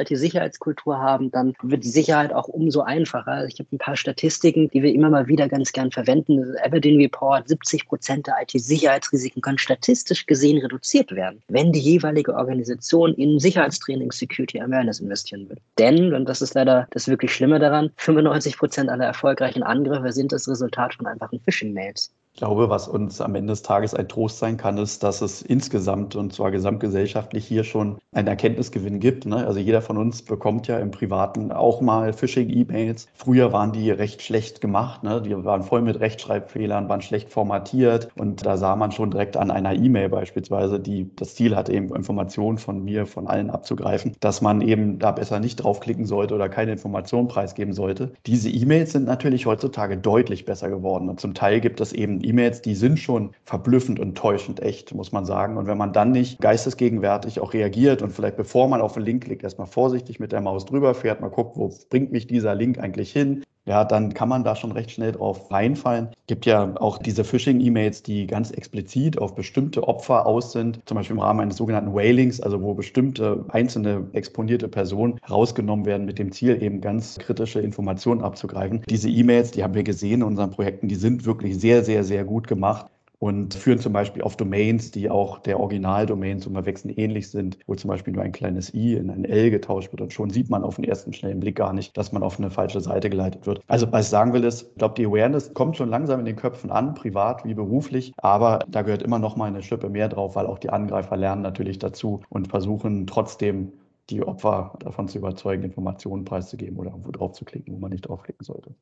Speaker 4: IT-Sicherheitskultur haben, dann wird Sicherheit auch umso einfacher. Ich habe ein paar Statistiken, die wir immer mal wieder ganz gern verwenden. Aberdeen Report, 70 Prozent der IT-Sicherheitsrisiken können statistisch gesehen reduziert werden, wenn die jeweilige Organisation in Sicherheitstraining, Security Awareness investieren will. Denn, und das ist leider das wirklich Schlimme daran, 95 Prozent aller erfolgreichen Angriffe sind das Resultat von einfachen Phishing-Mails.
Speaker 3: Ich glaube, was uns am Ende des Tages ein Trost sein kann, ist, dass es insgesamt und zwar gesamtgesellschaftlich hier schon einen Erkenntnisgewinn gibt. Ne? Also jeder von uns bekommt ja im Privaten auch mal Phishing-E-Mails. Früher waren die recht schlecht gemacht. Ne? Die waren voll mit Rechtschreibfehlern, waren schlecht formatiert. Und da sah man schon direkt an einer E-Mail beispielsweise, die das Ziel hatte, eben Informationen von mir, von allen abzugreifen, dass man eben da besser nicht draufklicken sollte oder keine Informationen preisgeben sollte. Diese E-Mails sind natürlich heutzutage deutlich besser geworden. Und zum Teil gibt es eben E-Mails, die sind schon verblüffend und täuschend echt, muss man sagen. Und wenn man dann nicht geistesgegenwärtig auch reagiert und vielleicht bevor man auf den Link klickt, erstmal vorsichtig mit der Maus drüber fährt, mal guckt, wo bringt mich dieser Link eigentlich hin, ja, dann kann man da schon recht schnell drauf reinfallen. Es gibt ja auch diese Phishing-E-Mails, die ganz explizit auf bestimmte Opfer aus sind, zum Beispiel im Rahmen eines sogenannten Whalings, also wo bestimmte einzelne exponierte Personen rausgenommen werden mit dem Ziel, eben ganz kritische Informationen abzugreifen. Diese E-Mails, die haben wir gesehen in unseren Projekten, die sind wirklich sehr, sehr, sehr gut gemacht und führen zum Beispiel auf Domains, die auch der Originaldomain zum Verwechseln ähnlich sind, wo zum Beispiel nur ein kleines i in ein L getauscht wird und schon sieht man auf den ersten schnellen Blick gar nicht, dass man auf eine falsche Seite geleitet wird. Also was ich sagen will ist, ich glaube, die Awareness kommt schon langsam in den Köpfen an, privat wie beruflich, aber da gehört immer noch mal eine Schippe mehr drauf, weil auch die Angreifer lernen natürlich dazu und versuchen trotzdem die Opfer davon zu überzeugen, Informationen preiszugeben oder wo drauf zu klicken, wo man nicht draufklicken sollte.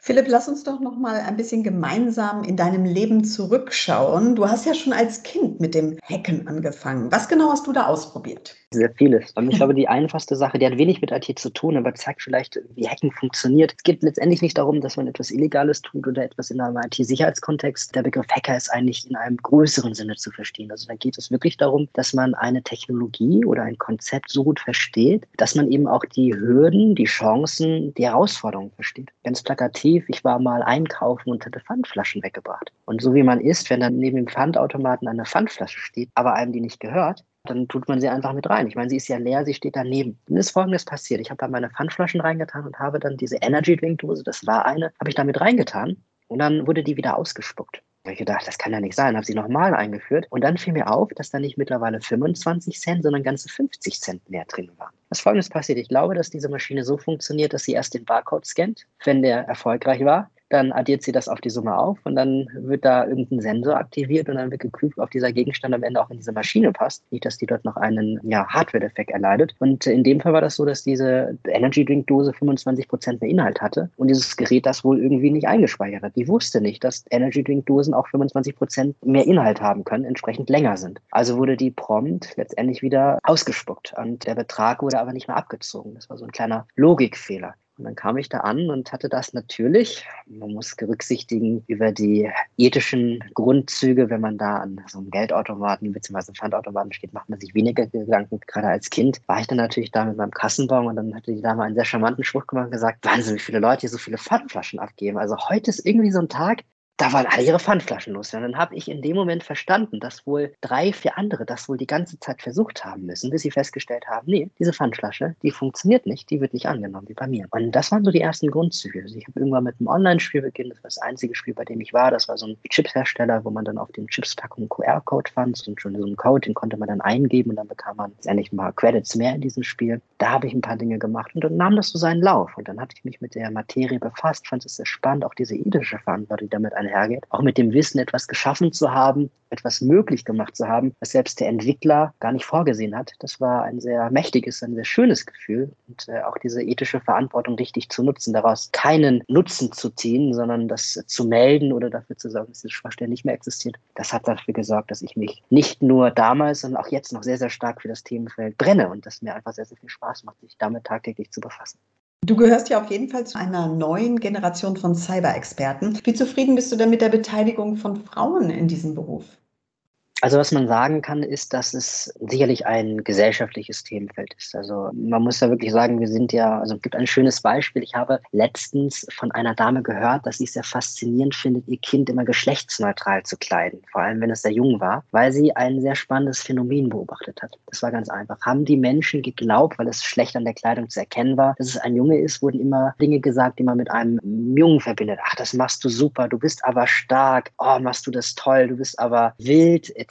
Speaker 2: Philipp, lass uns doch noch mal ein bisschen gemeinsam in deinem Leben zurückschauen. Du hast ja schon als Kind mit dem Hacken angefangen. Was genau hast du da ausprobiert?
Speaker 4: Sehr vieles. Und ich glaube, die einfachste Sache, die hat wenig mit IT zu tun, aber zeigt vielleicht, wie Hacken funktioniert. Es geht letztendlich nicht darum, dass man etwas Illegales tut oder etwas in einem IT-Sicherheitskontext. Der Begriff Hacker ist eigentlich in einem größeren Sinne zu verstehen. Also da geht es wirklich darum, dass man eine Technologie oder ein Konzept so gut versteht, dass man eben auch die Hürden, die Chancen, die Herausforderungen versteht. Ganz plakativ, ich war mal einkaufen und hatte Pfandflaschen weggebracht. Und so wie man ist, wenn dann neben dem Pfandautomaten eine Pfandflasche steht, aber einem die nicht gehört, dann tut man sie einfach mit rein. Ich meine, sie ist ja leer, sie steht daneben. Dann ist Folgendes passiert. Ich habe da meine Pfandflaschen reingetan und habe dann diese Energy Drink Dose, das war eine, habe ich da mit reingetan und dann wurde die wieder ausgespuckt. Da habe ich gedacht, das kann ja nicht sein. Habe sie nochmal eingeführt und dann fiel mir auf, dass da nicht mittlerweile 25 Cent, sondern ganze 50 Cent mehr drin waren. Was folgendes passiert? Ich glaube, dass diese Maschine so funktioniert, dass sie erst den Barcode scannt, wenn der erfolgreich war dann addiert sie das auf die Summe auf und dann wird da irgendein Sensor aktiviert und dann wird geprüft, ob dieser Gegenstand am Ende auch in diese Maschine passt. Nicht, dass die dort noch einen ja, Hardware-Defekt erleidet. Und in dem Fall war das so, dass diese Energy Drink Dose 25 Prozent mehr Inhalt hatte und dieses Gerät das wohl irgendwie nicht eingespeichert hat. Die wusste nicht, dass Energy Drink Dosen auch 25 Prozent mehr Inhalt haben können, entsprechend länger sind. Also wurde die prompt letztendlich wieder ausgespuckt und der Betrag wurde aber nicht mehr abgezogen. Das war so ein kleiner Logikfehler. Und dann kam ich da an und hatte das natürlich, man muss berücksichtigen, über die ethischen Grundzüge, wenn man da an so einem Geldautomaten bzw. Pfandautomaten steht, macht man sich weniger Gedanken. Gerade als Kind war ich dann natürlich da mit meinem Kassenbon und dann hatte die Dame einen sehr charmanten Spruch gemacht und gesagt, Wahnsinn, wie viele Leute hier so viele Pfandflaschen abgeben. Also heute ist irgendwie so ein Tag, da waren alle ihre Pfandflaschen los. Und dann habe ich in dem Moment verstanden, dass wohl drei, vier andere das wohl die ganze Zeit versucht haben müssen, bis sie festgestellt haben, nee, diese Pfandflasche, die funktioniert nicht, die wird nicht angenommen wie bei mir. Und das waren so die ersten Grundzüge. Also ich habe irgendwann mit einem Online-Spiel beginnen, das war das einzige Spiel, bei dem ich war. Das war so ein Chipshersteller, wo man dann auf den Chipspackungen QR-Code fand, so schon so einen Code, den konnte man dann eingeben und dann bekam man ein paar Credits mehr in diesem Spiel. Da habe ich ein paar Dinge gemacht und dann nahm das so seinen Lauf. Und dann hatte ich mich mit der Materie befasst, fand es sehr spannend, auch diese ethische Verantwortung, die damit einhergeht, auch mit dem Wissen etwas geschaffen zu haben, etwas möglich gemacht zu haben, was selbst der Entwickler gar nicht vorgesehen hat. Das war ein sehr mächtiges, ein sehr schönes Gefühl und äh, auch diese ethische Verantwortung richtig zu nutzen, daraus keinen Nutzen zu ziehen, sondern das zu melden oder dafür zu sorgen, dass diese Schwachstelle nicht mehr existiert. Das hat dafür gesorgt, dass ich mich nicht nur damals, sondern auch jetzt noch sehr, sehr stark für das Themenfeld brenne und das mir einfach sehr, sehr viel Spaß macht, sich damit tagtäglich zu befassen.
Speaker 2: Du gehörst ja auf jeden Fall zu einer neuen Generation von Cyber-Experten. Wie zufrieden bist du denn mit der Beteiligung von Frauen in diesem Beruf?
Speaker 4: Also was man sagen kann, ist, dass es sicherlich ein gesellschaftliches Themenfeld ist. Also man muss da wirklich sagen, wir sind ja, also es gibt ein schönes Beispiel. Ich habe letztens von einer Dame gehört, dass sie es sehr faszinierend findet, ihr Kind immer geschlechtsneutral zu kleiden, vor allem wenn es sehr jung war, weil sie ein sehr spannendes Phänomen beobachtet hat. Das war ganz einfach. Haben die Menschen geglaubt, weil es schlecht an der Kleidung zu erkennen war, dass es ein Junge ist, wurden immer Dinge gesagt, die man mit einem Jungen verbindet. Ach, das machst du super, du bist aber stark, oh, machst du das toll, du bist aber wild, etc.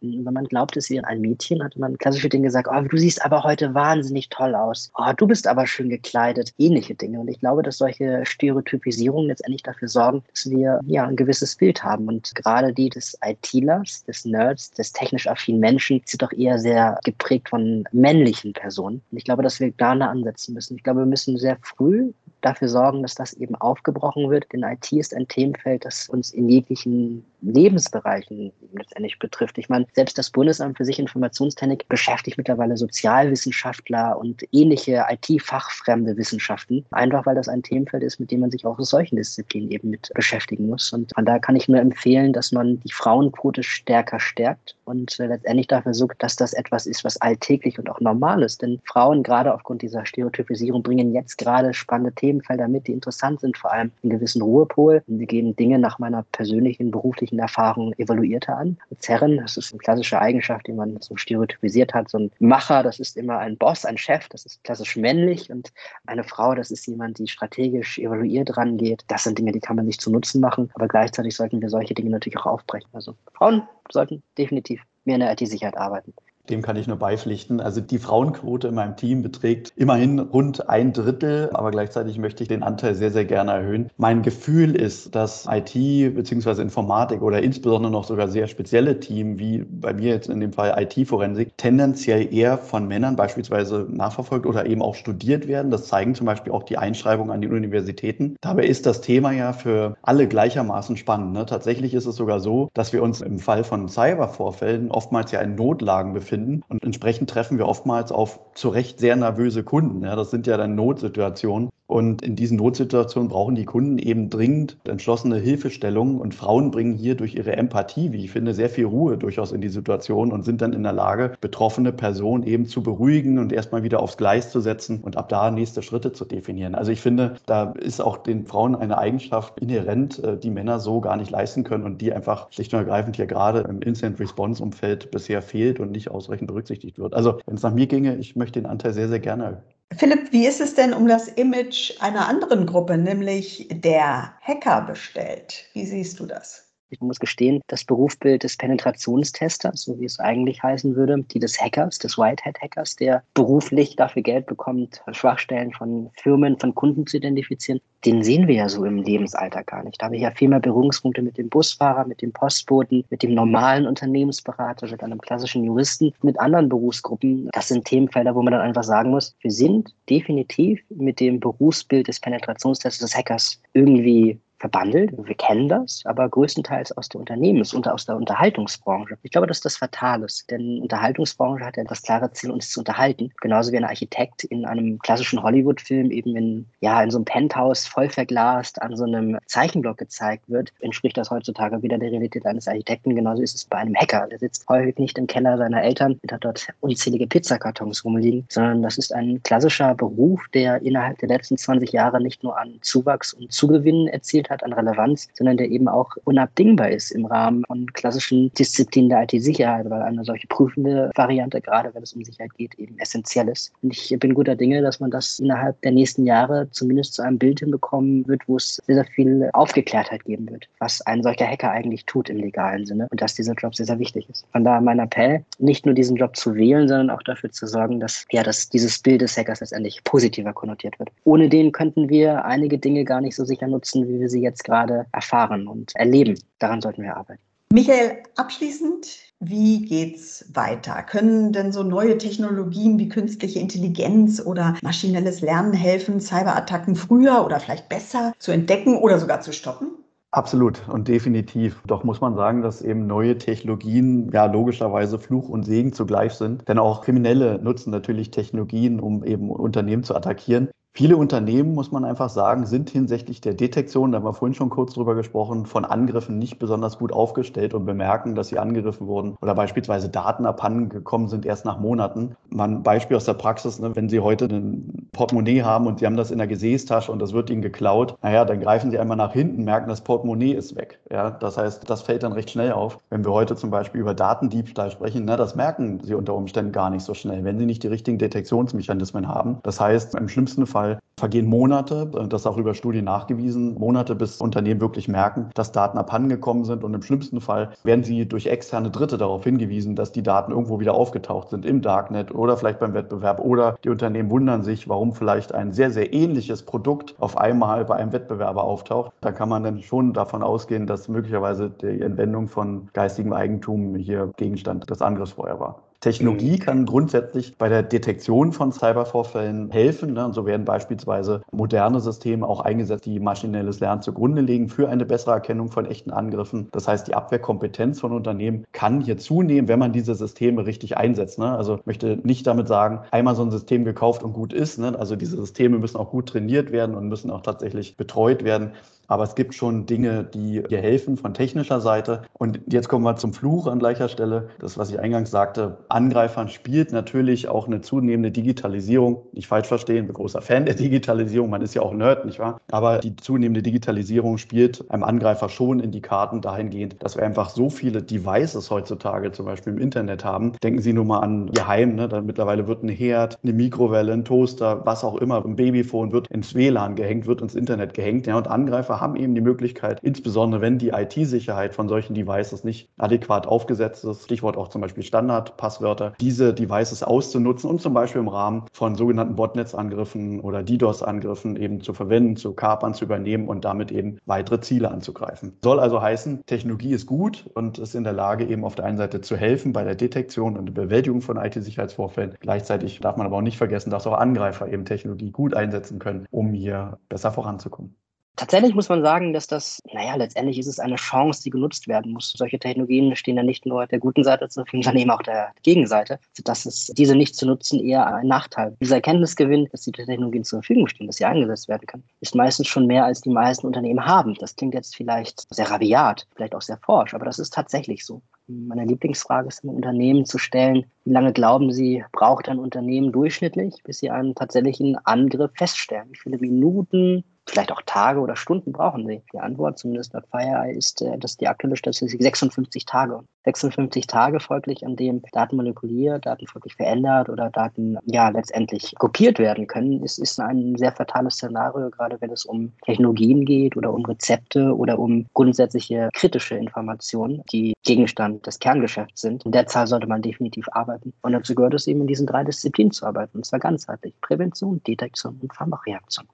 Speaker 4: Wenn man glaubt, es wäre ein Mädchen, hatte man klassische Dinge gesagt, oh, du siehst aber heute wahnsinnig toll aus. Oh, du bist aber schön gekleidet. Ähnliche Dinge. Und ich glaube, dass solche Stereotypisierungen letztendlich dafür sorgen, dass wir ja ein gewisses Bild haben. Und gerade die des ITlers, des Nerds, des technisch affinen Menschen, sind doch eher sehr geprägt von männlichen Personen. Und ich glaube, dass wir da ansetzen müssen. Ich glaube, wir müssen sehr früh dafür sorgen, dass das eben aufgebrochen wird. Denn IT ist ein Themenfeld, das uns in jeglichen Lebensbereichen letztendlich betrifft. Ich meine, selbst das Bundesamt für Sicherheitsinformationstechnik beschäftigt mittlerweile Sozialwissenschaftler und ähnliche IT-fachfremde Wissenschaften, einfach weil das ein Themenfeld ist, mit dem man sich auch aus solchen Disziplinen eben mit beschäftigen muss. Und von daher kann ich nur empfehlen, dass man die Frauenquote stärker stärkt und letztendlich dafür sorgt, dass das etwas ist, was alltäglich und auch normal ist. Denn Frauen, gerade aufgrund dieser Stereotypisierung, bringen jetzt gerade spannende Themenfelder mit, die interessant sind, vor allem einen gewissen Ruhepol. Sie gehen Dinge nach meiner persönlichen beruflichen beruflichen Erfahrungen evaluierter an. Zerren, das ist eine klassische Eigenschaft, die man so stereotypisiert hat. So ein Macher, das ist immer ein Boss, ein Chef, das ist klassisch männlich. Und eine Frau, das ist jemand, die strategisch evaluiert rangeht. Das sind Dinge, die kann man sich zu Nutzen machen. Aber gleichzeitig sollten wir solche Dinge natürlich auch aufbrechen. Also Frauen sollten definitiv mehr in der IT-Sicherheit arbeiten.
Speaker 3: Dem kann ich nur beipflichten. Also die Frauenquote in meinem Team beträgt immerhin rund ein Drittel, aber gleichzeitig möchte ich den Anteil sehr, sehr gerne erhöhen. Mein Gefühl ist, dass IT bzw. Informatik oder insbesondere noch sogar sehr spezielle Team, wie bei mir jetzt in dem Fall IT-Forensik, tendenziell eher von Männern beispielsweise nachverfolgt oder eben auch studiert werden. Das zeigen zum Beispiel auch die Einschreibungen an die Universitäten. Dabei ist das Thema ja für alle gleichermaßen spannend. Ne? Tatsächlich ist es sogar so, dass wir uns im Fall von Cybervorfällen oftmals ja in Notlagen befinden und entsprechend treffen wir oftmals auf zu Recht sehr nervöse Kunden. Ja? Das sind ja dann Notsituationen. Und in diesen Notsituationen brauchen die Kunden eben dringend entschlossene Hilfestellung. Und Frauen bringen hier durch ihre Empathie, wie ich finde, sehr viel Ruhe durchaus in die Situation und sind dann in der Lage, betroffene Personen eben zu beruhigen und erstmal wieder aufs Gleis zu setzen und ab da nächste Schritte zu definieren. Also ich finde, da ist auch den Frauen eine Eigenschaft inhärent, äh, die Männer so gar nicht leisten können und die einfach schlicht und ergreifend hier gerade im Instant-Response-Umfeld bisher fehlt und nicht ausreichend berücksichtigt wird. Also wenn es nach mir ginge, ich möchte den Anteil sehr, sehr gerne.
Speaker 2: Philipp, wie ist es denn um das Image einer anderen Gruppe, nämlich der Hacker bestellt? Wie siehst du das?
Speaker 4: Ich muss gestehen, das Berufsbild des Penetrationstesters, so wie es eigentlich heißen würde, die des Hackers, des Whitehead-Hackers, der beruflich dafür Geld bekommt, Schwachstellen von Firmen, von Kunden zu identifizieren, den sehen wir ja so im Lebensalter gar nicht. Da habe ich ja viel mehr Berührungspunkte mit dem Busfahrer, mit dem Postboten, mit dem normalen Unternehmensberater, mit einem klassischen Juristen, mit anderen Berufsgruppen. Das sind Themenfelder, wo man dann einfach sagen muss, wir sind definitiv mit dem Berufsbild des Penetrationstests des Hackers irgendwie verbandelt. Wir kennen das, aber größtenteils aus der Unternehmens- und aus der Unterhaltungsbranche. Ich glaube, dass das fatal ist, denn Unterhaltungsbranche hat ja das klare Ziel, uns zu unterhalten. Genauso wie ein Architekt in einem klassischen Hollywood-Film eben in, ja, in so einem Penthouse voll verglast an so einem Zeichenblock gezeigt wird, entspricht das heutzutage wieder der Realität eines Architekten. Genauso ist es bei einem Hacker. Der sitzt häufig nicht im Keller seiner Eltern und hat dort unzählige Pizzakartons rumliegen, sondern das ist ein klassischer Beruf, der innerhalb der letzten 20 Jahre nicht nur an Zuwachs und Zugewinn erzielt hat an Relevanz, sondern der eben auch unabdingbar ist im Rahmen von klassischen Disziplinen der IT-Sicherheit, weil eine solche prüfende Variante, gerade wenn es um Sicherheit geht, eben essentiell ist. Und ich bin guter Dinge, dass man das innerhalb der nächsten Jahre zumindest zu einem Bild hinbekommen wird, wo es sehr, sehr viel Aufgeklärtheit geben wird, was ein solcher Hacker eigentlich tut im legalen Sinne und dass dieser Job sehr, sehr wichtig ist. Von daher mein Appell, nicht nur diesen Job zu wählen, sondern auch dafür zu sorgen, dass, ja, dass dieses Bild des Hackers letztendlich positiver konnotiert wird. Ohne den könnten wir einige Dinge gar nicht so sicher nutzen, wie wir sie sie jetzt gerade erfahren und erleben. Daran sollten wir arbeiten.
Speaker 2: Michael, abschließend, wie geht's weiter? Können denn so neue Technologien wie künstliche Intelligenz oder maschinelles Lernen helfen, Cyberattacken früher oder vielleicht besser zu entdecken oder sogar zu stoppen?
Speaker 3: Absolut und definitiv. Doch muss man sagen, dass eben neue Technologien ja logischerweise Fluch und Segen zugleich sind. Denn auch Kriminelle nutzen natürlich Technologien, um eben Unternehmen zu attackieren. Viele Unternehmen, muss man einfach sagen, sind hinsichtlich der Detektion, da haben wir vorhin schon kurz drüber gesprochen, von Angriffen nicht besonders gut aufgestellt und bemerken, dass sie angegriffen wurden oder beispielsweise Daten abhanden gekommen sind erst nach Monaten. Ein Beispiel aus der Praxis, ne, wenn Sie heute ein Portemonnaie haben und Sie haben das in der Gesäßtasche und das wird Ihnen geklaut, naja, dann greifen Sie einmal nach hinten, merken, das Portemonnaie ist weg. Ja, das heißt, das fällt dann recht schnell auf. Wenn wir heute zum Beispiel über Datendiebstahl sprechen, na, das merken Sie unter Umständen gar nicht so schnell, wenn Sie nicht die richtigen Detektionsmechanismen haben. Das heißt, im schlimmsten Fall Fall vergehen Monate, das ist auch über Studien nachgewiesen, Monate, bis Unternehmen wirklich merken, dass Daten abhandengekommen sind. Und im schlimmsten Fall werden sie durch externe Dritte darauf hingewiesen, dass die Daten irgendwo wieder aufgetaucht sind im Darknet oder vielleicht beim Wettbewerb. Oder die Unternehmen wundern sich, warum vielleicht ein sehr, sehr ähnliches Produkt auf einmal bei einem Wettbewerber auftaucht. Da kann man dann schon davon ausgehen, dass möglicherweise die Entwendung von geistigem Eigentum hier Gegenstand des Angriffsfeuers war. Technologie mhm. kann grundsätzlich bei der Detektion von Cybervorfällen helfen. Ne? Und so werden beispielsweise moderne Systeme auch eingesetzt, die maschinelles Lernen zugrunde legen für eine bessere Erkennung von echten Angriffen. Das heißt, die Abwehrkompetenz von Unternehmen kann hier zunehmen, wenn man diese Systeme richtig einsetzt. Ne? Also ich möchte nicht damit sagen, einmal so ein System gekauft und gut ist. Ne? Also diese Systeme müssen auch gut trainiert werden und müssen auch tatsächlich betreut werden. Aber es gibt schon Dinge, die dir helfen von technischer Seite. Und jetzt kommen wir zum Fluch an gleicher Stelle. Das, was ich eingangs sagte, Angreifern spielt natürlich auch eine zunehmende Digitalisierung. Nicht falsch verstehen, ich bin großer Fan der Digitalisierung. Man ist ja auch Nerd, nicht wahr? Aber die zunehmende Digitalisierung spielt einem Angreifer schon in die Karten dahingehend, dass wir einfach so viele Devices heutzutage zum Beispiel im Internet haben. Denken Sie nur mal an Ihr Heim. Ne? Mittlerweile wird ein Herd, eine Mikrowelle, ein Toaster, was auch immer, ein Babyphone wird ins WLAN gehängt, wird ins Internet gehängt. Ja? Und Angreifer haben eben die Möglichkeit, insbesondere wenn die IT-Sicherheit von solchen Devices nicht adäquat aufgesetzt ist, Stichwort auch zum Beispiel Standardpasswörter, diese Devices auszunutzen und zum Beispiel im Rahmen von sogenannten Botnetzangriffen oder DDoS-Angriffen eben zu verwenden, zu kapern, zu übernehmen und damit eben weitere Ziele anzugreifen. Soll also heißen, Technologie ist gut und ist in der Lage, eben auf der einen Seite zu helfen bei der Detektion und der Bewältigung von IT-Sicherheitsvorfällen. Gleichzeitig darf man aber auch nicht vergessen, dass auch Angreifer eben Technologie gut einsetzen können, um hier besser voranzukommen.
Speaker 4: Tatsächlich muss man sagen, dass das, naja, letztendlich ist es eine Chance, die genutzt werden muss. Solche Technologien stehen ja nicht nur der guten Seite zur sondern eben auch der Gegenseite, sodass es diese nicht zu nutzen eher ein Nachteil. Dieser Erkenntnisgewinn, dass die Technologien zur Verfügung stehen, dass sie eingesetzt werden können, ist meistens schon mehr, als die meisten Unternehmen haben. Das klingt jetzt vielleicht sehr rabiat, vielleicht auch sehr forsch, aber das ist tatsächlich so. Meine Lieblingsfrage ist im Unternehmen zu stellen, wie lange glauben Sie, braucht ein Unternehmen durchschnittlich, bis Sie einen tatsächlichen Angriff feststellen? Wie viele Minuten, vielleicht auch Tage oder Stunden brauchen Sie? Die Antwort, zumindest bei FireEye, ist, äh, dass die aktuelle Statistik 56 Tage. 56 Tage folglich, an dem Daten manipuliert, Daten folglich verändert oder Daten ja letztendlich kopiert werden können, ist, ist ein sehr fatales Szenario, gerade wenn es um Technologien geht oder um Rezepte oder um grundsätzliche kritische Informationen, die Gegenstand des Kerngeschäfts sind. In der Zahl sollte man definitiv arbeiten. Und dazu gehört es eben in diesen drei Disziplinen zu arbeiten, und zwar ganzheitlich. Prävention, Detektion und Pharmareaktion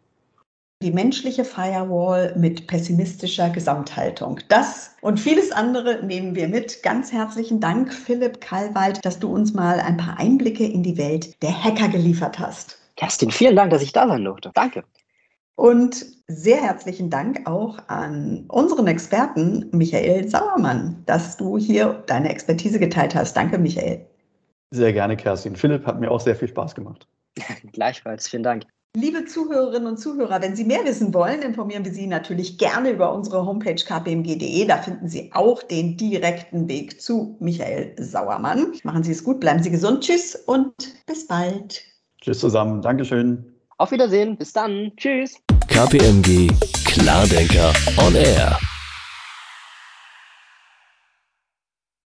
Speaker 2: die menschliche Firewall mit pessimistischer Gesamthaltung. Das und vieles andere nehmen wir mit. Ganz herzlichen Dank, Philipp Kalwald, dass du uns mal ein paar Einblicke in die Welt der Hacker geliefert hast.
Speaker 4: Kerstin, vielen Dank, dass ich da sein durfte. Danke.
Speaker 2: Und sehr herzlichen Dank auch an unseren Experten Michael Sauermann, dass du hier deine Expertise geteilt hast. Danke, Michael.
Speaker 3: Sehr gerne, Kerstin. Philipp hat mir auch sehr viel Spaß gemacht.
Speaker 4: Gleichfalls, vielen Dank.
Speaker 2: Liebe Zuhörerinnen und Zuhörer, wenn Sie mehr wissen wollen, informieren wir Sie natürlich gerne über unsere Homepage kpmg.de. Da finden Sie auch den direkten Weg zu Michael Sauermann. Machen Sie es gut, bleiben Sie gesund. Tschüss und bis bald.
Speaker 3: Tschüss zusammen. Dankeschön.
Speaker 4: Auf Wiedersehen. Bis dann. Tschüss.
Speaker 1: KPMG Klardenker on Air.